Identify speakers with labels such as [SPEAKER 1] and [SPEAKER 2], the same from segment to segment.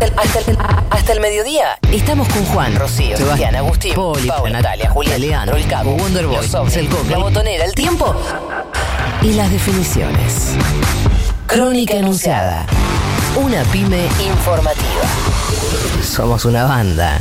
[SPEAKER 1] Hasta el, hasta el mediodía
[SPEAKER 2] Estamos con Juan,
[SPEAKER 1] Rocío,
[SPEAKER 2] Sebastián,
[SPEAKER 1] Agustín,
[SPEAKER 2] Poli,
[SPEAKER 1] Paula,
[SPEAKER 2] Natalia,
[SPEAKER 1] Julián,
[SPEAKER 2] Leandro,
[SPEAKER 1] el Cabo,
[SPEAKER 2] Wonderboy, el Coco,
[SPEAKER 1] la botonera, el tiempo.
[SPEAKER 2] y las definiciones. Crónica Enunciada. Una pyme
[SPEAKER 1] Informativa.
[SPEAKER 2] Somos una banda.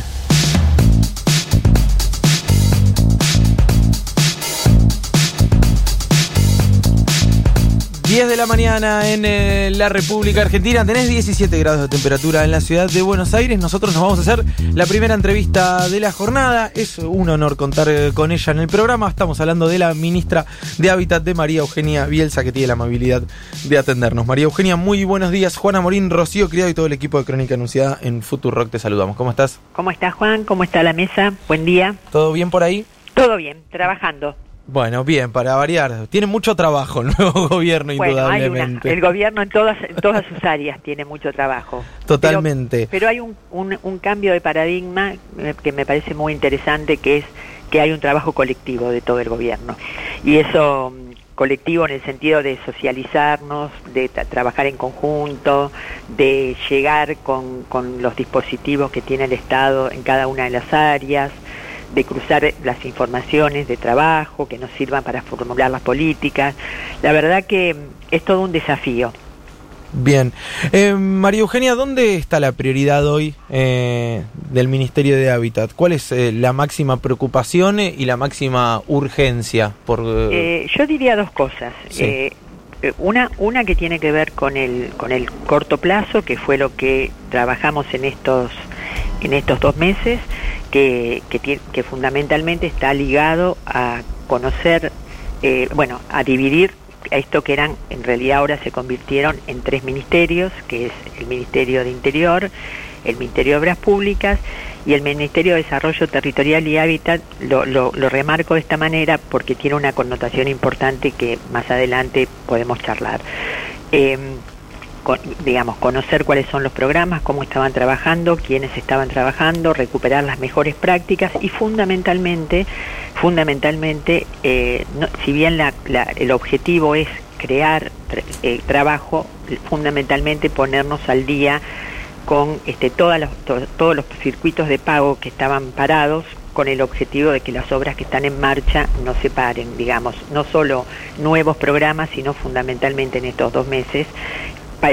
[SPEAKER 3] ...10 de la mañana en eh, la República Argentina. Tenés 17 grados de temperatura en la ciudad de Buenos Aires. Nosotros nos vamos a hacer la primera entrevista de la jornada. Es un honor contar eh, con ella en el programa. Estamos hablando de la ministra de Hábitat de María Eugenia Bielsa, que tiene la amabilidad de atendernos. María Eugenia, muy buenos días. Juana Morín, Rocío Criado y todo el equipo de Crónica Anunciada en Rock te saludamos. ¿Cómo estás?
[SPEAKER 4] ¿Cómo está Juan? ¿Cómo está la mesa? Buen día.
[SPEAKER 3] ¿Todo bien por ahí?
[SPEAKER 4] Todo bien, trabajando.
[SPEAKER 3] Bueno, bien, para variar. Tiene mucho trabajo el nuevo gobierno,
[SPEAKER 4] Bueno, hay una,
[SPEAKER 3] indudablemente.
[SPEAKER 4] el gobierno en todas, en todas sus áreas tiene mucho trabajo.
[SPEAKER 3] Totalmente.
[SPEAKER 4] Pero, pero hay un, un, un cambio de paradigma eh, que me parece muy interesante, que es que hay un trabajo colectivo de todo el gobierno. Y eso mm, colectivo en el sentido de socializarnos, de tra- trabajar en conjunto, de llegar con, con los dispositivos que tiene el Estado en cada una de las áreas, de cruzar las informaciones de trabajo que nos sirvan para formular las políticas. La verdad que mm, es todo un desafío.
[SPEAKER 3] Bien. Eh, María Eugenia, ¿dónde está la prioridad hoy eh, del Ministerio de Hábitat? ¿Cuál es eh, la máxima preocupación y la máxima urgencia? Por, eh,
[SPEAKER 4] Eh, yo diría dos cosas.
[SPEAKER 3] Sí.
[SPEAKER 4] Una, una que tiene que ver con el, con el corto plazo, que fue lo que trabajamos en estos, en estos dos meses, que, que, fundamentalmente está ligado a conocer, eh, bueno, a dividir esto que eran, en realidad ahora se convirtieron en tres ministerios, que es el Ministerio de Interior, el Ministerio de Obras Públicas y el Ministerio de Desarrollo Territorial y Hábitat. Lo, lo- remarco de esta manera porque tiene una connotación importante que más adelante podemos charlar. Eh, digamos, conocer cuáles son los programas, cómo estaban trabajando, quiénes estaban trabajando, recuperar las mejores prácticas y fundamentalmente, fundamentalmente, eh, si bien el objetivo es crear eh, trabajo, fundamentalmente ponernos al día con este, to- todos los circuitos de pago que estaban parados con el objetivo de que las obras que están en marcha no se paren, digamos, no solo nuevos programas, sino fundamentalmente en estos dos meses,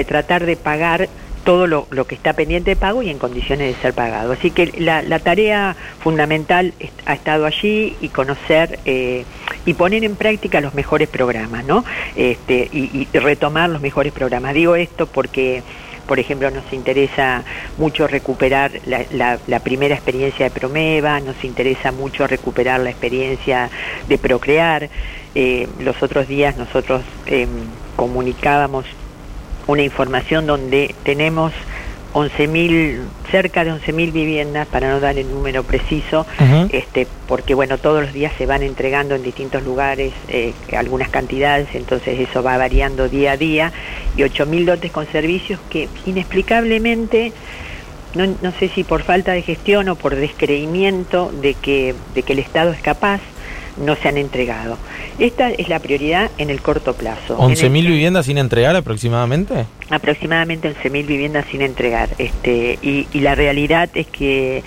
[SPEAKER 4] tratar de pagar todo lo, que está pendiente de pago y en condiciones de ser pagado. Así que la, tarea fundamental ha estado allí y conocer eh, y poner en práctica los mejores programas, ¿no? Este, y, y retomar los mejores programas. Digo esto porque por ejemplo, nos interesa mucho recuperar la, la- la primera experiencia de Promeva, nos interesa mucho recuperar la experiencia de Procrear. Eh, los otros días nosotros em, comunicábamos una información donde tenemos 11.000, cerca de 11.000 viviendas, para no dar el número preciso, este, porque bueno, todos los días se van entregando en distintos lugares eh, algunas cantidades, entonces eso va variando día a día, y 8.000 dotes con servicios que inexplicablemente, no, no sé si por falta de gestión o por descreimiento de que, de que el Estado es capaz, no se han entregado. Esta es la prioridad en el corto plazo. En el-
[SPEAKER 3] ¿11.000 viviendas sin entregar aproximadamente?
[SPEAKER 4] aproximadamente 11.000 viviendas sin entregar. Este, y, y la realidad es que,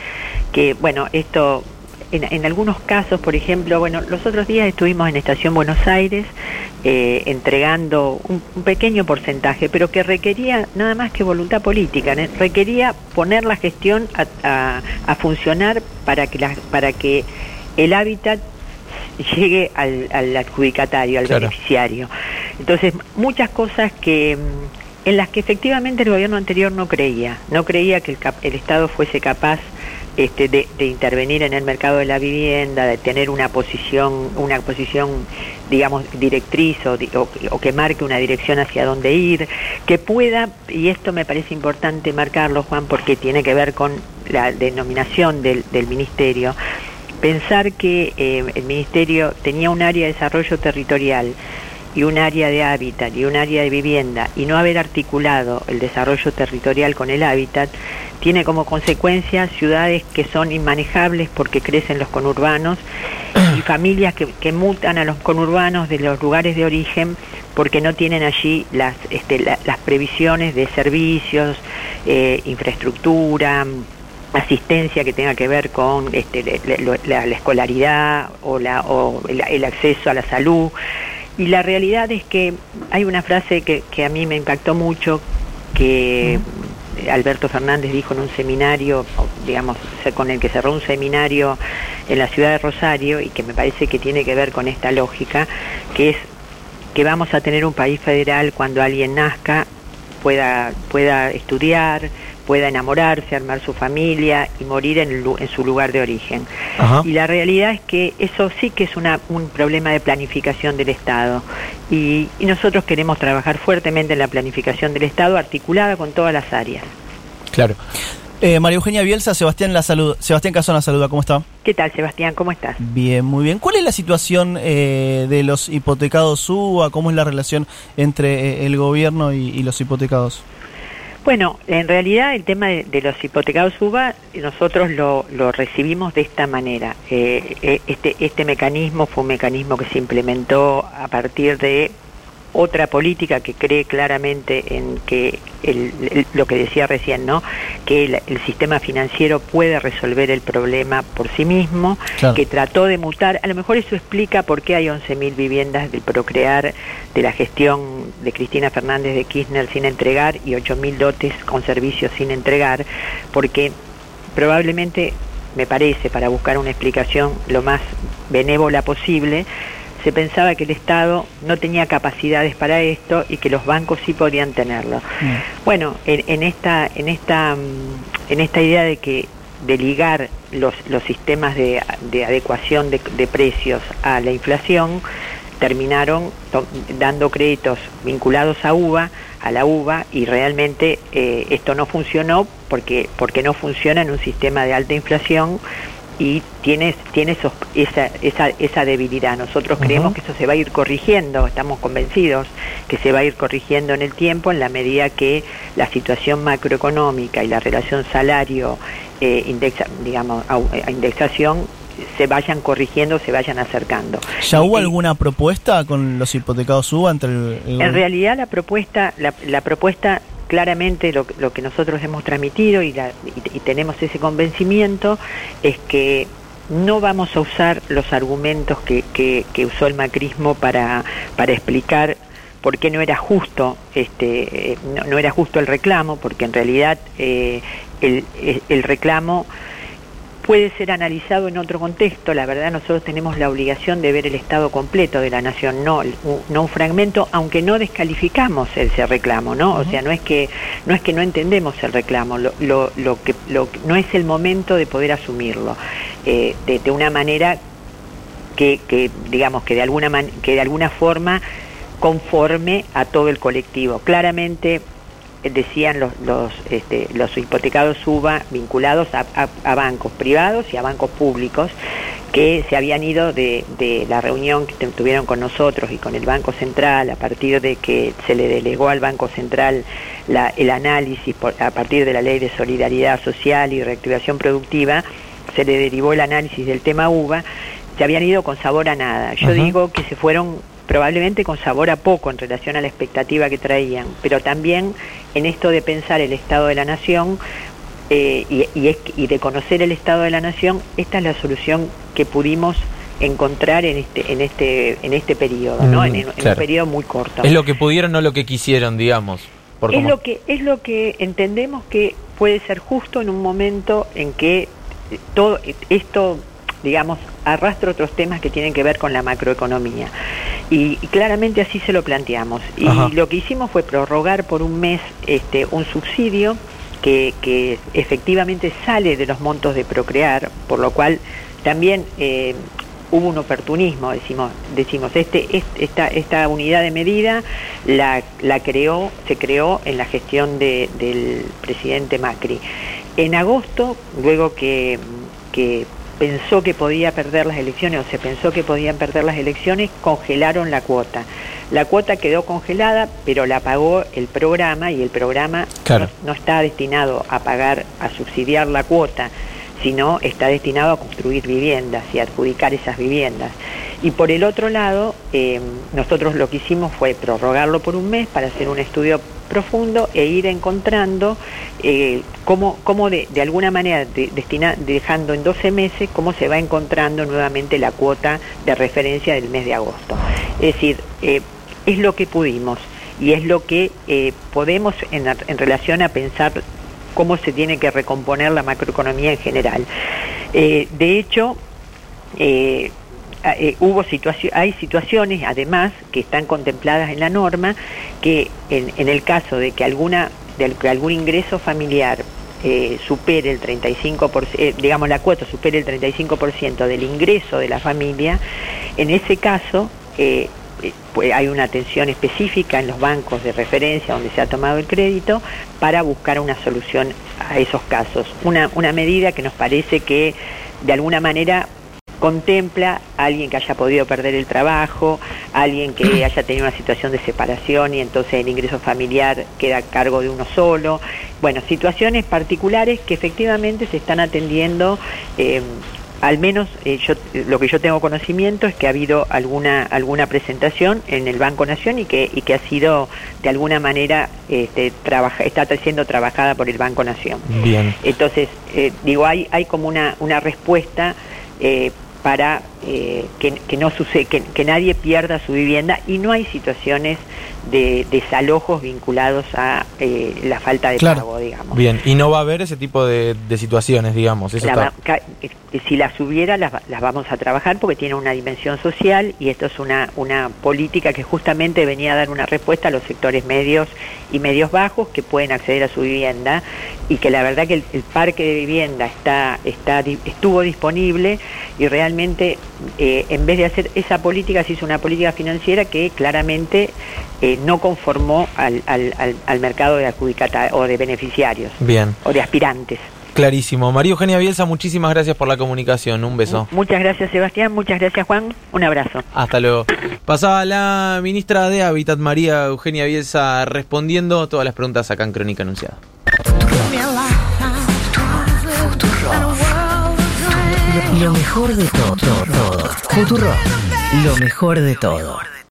[SPEAKER 4] que bueno, esto, en, en algunos casos, por ejemplo, bueno, los otros días estuvimos en Estación Buenos Aires eh, entregando un, un pequeño porcentaje, pero que requería nada más que voluntad política, ¿no? requería poner la gestión a, a- a funcionar para que, la, para que el hábitat llegue al, al adjudicatario, al
[SPEAKER 3] Claro.
[SPEAKER 4] beneficiario. Entonces, muchas cosas que mm, en las que efectivamente el gobierno anterior no creía, no creía que el, el Estado fuese capaz este, de, de intervenir en el mercado de la vivienda, de tener una posición, una posición, digamos, directriz o, o- o que marque una dirección hacia dónde ir, que pueda, y esto me parece importante marcarlo, Juan, porque tiene que ver con la denominación del, del ministerio, pensar que eh, el ministerio tenía un área de desarrollo territorial y un área de hábitat y un área de vivienda y no haber articulado el desarrollo territorial con el hábitat tiene como consecuencia ciudades que son inmanejables porque crecen los conurbanos y familias que, que mutan a los conurbanos de los lugares de origen porque no tienen allí las, este, la- las previsiones de servicios, eh, infraestructura, asistencia que tenga que ver con este, lo- la, la escolaridad o, la, o el, el acceso a la salud. Y la realidad es que hay una frase que, que a mí me impactó mucho, que Alberto Fernández dijo en un seminario, digamos, con el que cerró un seminario en la ciudad de Rosario y que me parece que tiene que ver con esta lógica, que es que vamos a tener un país federal cuando alguien nazca, pueda, pueda estudiar, pueda enamorarse, armar su familia y morir en, el en su lugar de origen.
[SPEAKER 3] Ajá.
[SPEAKER 4] Y la realidad es que eso sí que es una, un problema de planificación del Estado. Y, y nosotros queremos trabajar fuertemente en la planificación del Estado, articulada con todas las áreas.
[SPEAKER 3] Claro.
[SPEAKER 5] Eh, María Eugenia Bielsa, Sebastián la salud, Sebastián Casona saluda, ¿cómo está?
[SPEAKER 4] ¿Qué tal, Sebastián? ¿Cómo estás?
[SPEAKER 5] Bien, muy bien. ¿Cuál es la situación eh, de los hipotecados UBA? ¿Cómo es la relación entre eh, el gobierno y, y los hipotecados?
[SPEAKER 4] Bueno, en realidad el tema de, los hipotecados UBA nosotros lo, lo recibimos de esta manera. Eh, eh, este, este mecanismo fue un mecanismo que se implementó a partir de otra política que cree claramente en que el- el- lo que decía recién, ¿no? Que el, el sistema financiero puede resolver el problema por sí mismo,
[SPEAKER 5] Claro.
[SPEAKER 4] que trató de mutar. A lo mejor eso explica por qué hay 11.000 viviendas del Procrear de la gestión de Cristina Fernández de Kirchner sin entregar y 8.000 dotes con servicios sin entregar, porque probablemente, me parece, para buscar una explicación lo más benévola posible, se pensaba que el Estado no tenía capacidades para esto y que los bancos sí podían tenerlo. Bueno, en, en esta, en esta, mm, en esta idea de que de ligar los, los sistemas de, de adecuación de, de precios a la inflación, terminaron to- dando créditos vinculados a UVA, a la UVA, y realmente eh, esto no funcionó porque, porque no funciona en un sistema de alta inflación y tiene, tiene esos- esa, esa, esa debilidad. Nosotros creemos que eso se va a ir corrigiendo, estamos convencidos que se va a ir corrigiendo en el tiempo en la medida que la situación macroeconómica y la relación salario, eh, indexa, digamos, au- a indexación se vayan corrigiendo, se vayan acercando.
[SPEAKER 5] ¿Ya hubo
[SPEAKER 4] Y-
[SPEAKER 5] alguna propuesta con los hipotecados UBA entre el, el
[SPEAKER 4] en realidad la propuesta, la, la propuesta claramente lo, que nosotros hemos transmitido y, tenemos ese convencimiento es que no vamos a usar los argumentos que, usó el macrismo para, explicar por qué no era justo este eh, no, era justo el reclamo porque en realidad eh, el reclamo puede ser analizado en otro contexto. La verdad, nosotros tenemos la obligación de ver el estado completo de la nación, no, un- no un fragmento, aunque no descalificamos ese reclamo, ¿no? O sea, no es que no es que no entendemos el reclamo, lo, lo, lo que lo, no es el momento de poder asumirlo eh, de, de una manera que, que digamos que de alguna man- que de alguna forma conforme a todo el colectivo. Claramente decían los, los, este, los hipotecados UBA vinculados a, a- a bancos privados y a bancos públicos que se habían ido de, de la reunión que tuvieron con nosotros y con el Banco Central a partir de que se le delegó al Banco Central la- el análisis por- a partir de la Ley de Solidaridad Social y Reactivación Productiva, se le derivó el análisis del tema UBA, se habían ido con sabor a nada. Yo digo que se fueron probablemente con sabor a poco en relación a la expectativa que traían, pero también en esto de pensar el Estado de la Nación eh, y, y es- y de conocer el Estado de la Nación, esta es la solución que pudimos encontrar en este en este en este periodo, ¿no?
[SPEAKER 3] Mm,
[SPEAKER 4] En, en un periodo muy corto.
[SPEAKER 3] Es lo que pudieron, no lo que quisieron, digamos. Por
[SPEAKER 4] es
[SPEAKER 3] cómo-
[SPEAKER 4] lo que es lo que entendemos que puede ser justo en un momento en que eh, todo esto digamos arrastra otros temas que tienen que ver con la macroeconomía y, y claramente así se lo planteamos y
[SPEAKER 3] Ajá.
[SPEAKER 4] lo que hicimos fue prorrogar por un mes este un subsidio que, que efectivamente sale de los montos de procrear por lo cual también eh, hubo un oportunismo, decimos, decimos este, este- esta, esta unidad de medida la, la creó, se creó en la gestión de- del presidente Macri. En agosto, luego que, que pensó que podía perder las elecciones o se pensó que podían perder las elecciones, congelaron la cuota. La cuota quedó congelada, pero la pagó el programa y el programa
[SPEAKER 3] Claro.
[SPEAKER 4] no, no está destinado a pagar, a subsidiar la cuota, sino está destinado a construir viviendas y adjudicar esas viviendas. Y por el otro lado, eh, nosotros lo que hicimos fue prorrogarlo por un mes para hacer un estudio profundo e ir encontrando eh, cómo, cómo de, alguna manera, de- dejando en 12 meses, cómo se va encontrando nuevamente la cuota de referencia del mes de agosto. Es decir, eh, es lo que pudimos y es lo que eh, podemos en, relación a pensar cómo se tiene que recomponer la macroeconomía en general. De hecho, eh, hubo situacio- hay situaciones además que están contempladas en la norma que en, el caso de que alguna de que algún ingreso familiar eh, supere el 35%, eh, digamos la cuota supere el 35% del ingreso de la familia, en ese caso eh, pues hay una atención específica en los bancos de referencia donde se ha tomado el crédito para buscar una solución a esos casos. Una, una medida que nos parece que de alguna manera contempla a alguien que haya podido perder el trabajo, alguien que haya tenido una situación de separación y entonces el ingreso familiar queda a cargo de uno solo. Bueno, situaciones particulares que efectivamente se están atendiendo. eh, al menos eh, yo, lo que yo tengo conocimiento es que ha habido alguna alguna presentación en el Banco Nación y que y que ha sido de alguna manera este, trabaja, está siendo trabajada por el Banco Nación.
[SPEAKER 3] Bien.
[SPEAKER 4] Entonces, eh, digo, hay, hay como una, una respuesta eh, para eh, que, que no sucede, que, que nadie pierda su vivienda y no hay situaciones de desalojos vinculados a eh, la falta de
[SPEAKER 5] Claro.
[SPEAKER 4] pago, digamos.
[SPEAKER 3] Bien. Y no va a haber ese tipo de, de situaciones, digamos. Eso
[SPEAKER 4] La
[SPEAKER 3] está-
[SPEAKER 4] eh, si las hubiera, las, las vamos a trabajar porque tiene una dimensión social y esto es una, una política que justamente venía a dar una respuesta a los sectores medios y medios bajos que pueden acceder a su vivienda y que la verdad que el, el parque de vivienda está, está, estuvo disponible y realmente eh, en vez de hacer esa política se hizo una política financiera que claramente eh, no conformó al, al, al, al mercado de adjudicata o de beneficiarios
[SPEAKER 3] Bien.
[SPEAKER 4] o de aspirantes.
[SPEAKER 3] Clarísimo. María Eugenia Bielsa, muchísimas gracias por la comunicación. Un beso.
[SPEAKER 4] Muchas gracias Sebastián, muchas gracias Juan, un abrazo.
[SPEAKER 3] Hasta luego. Pasaba la ministra de Hábitat, María Eugenia Bielsa, respondiendo todas las preguntas acá en Crónica Anunciada.
[SPEAKER 2] Lo mejor de todo. todo. Futuro. Lo mejor de todo.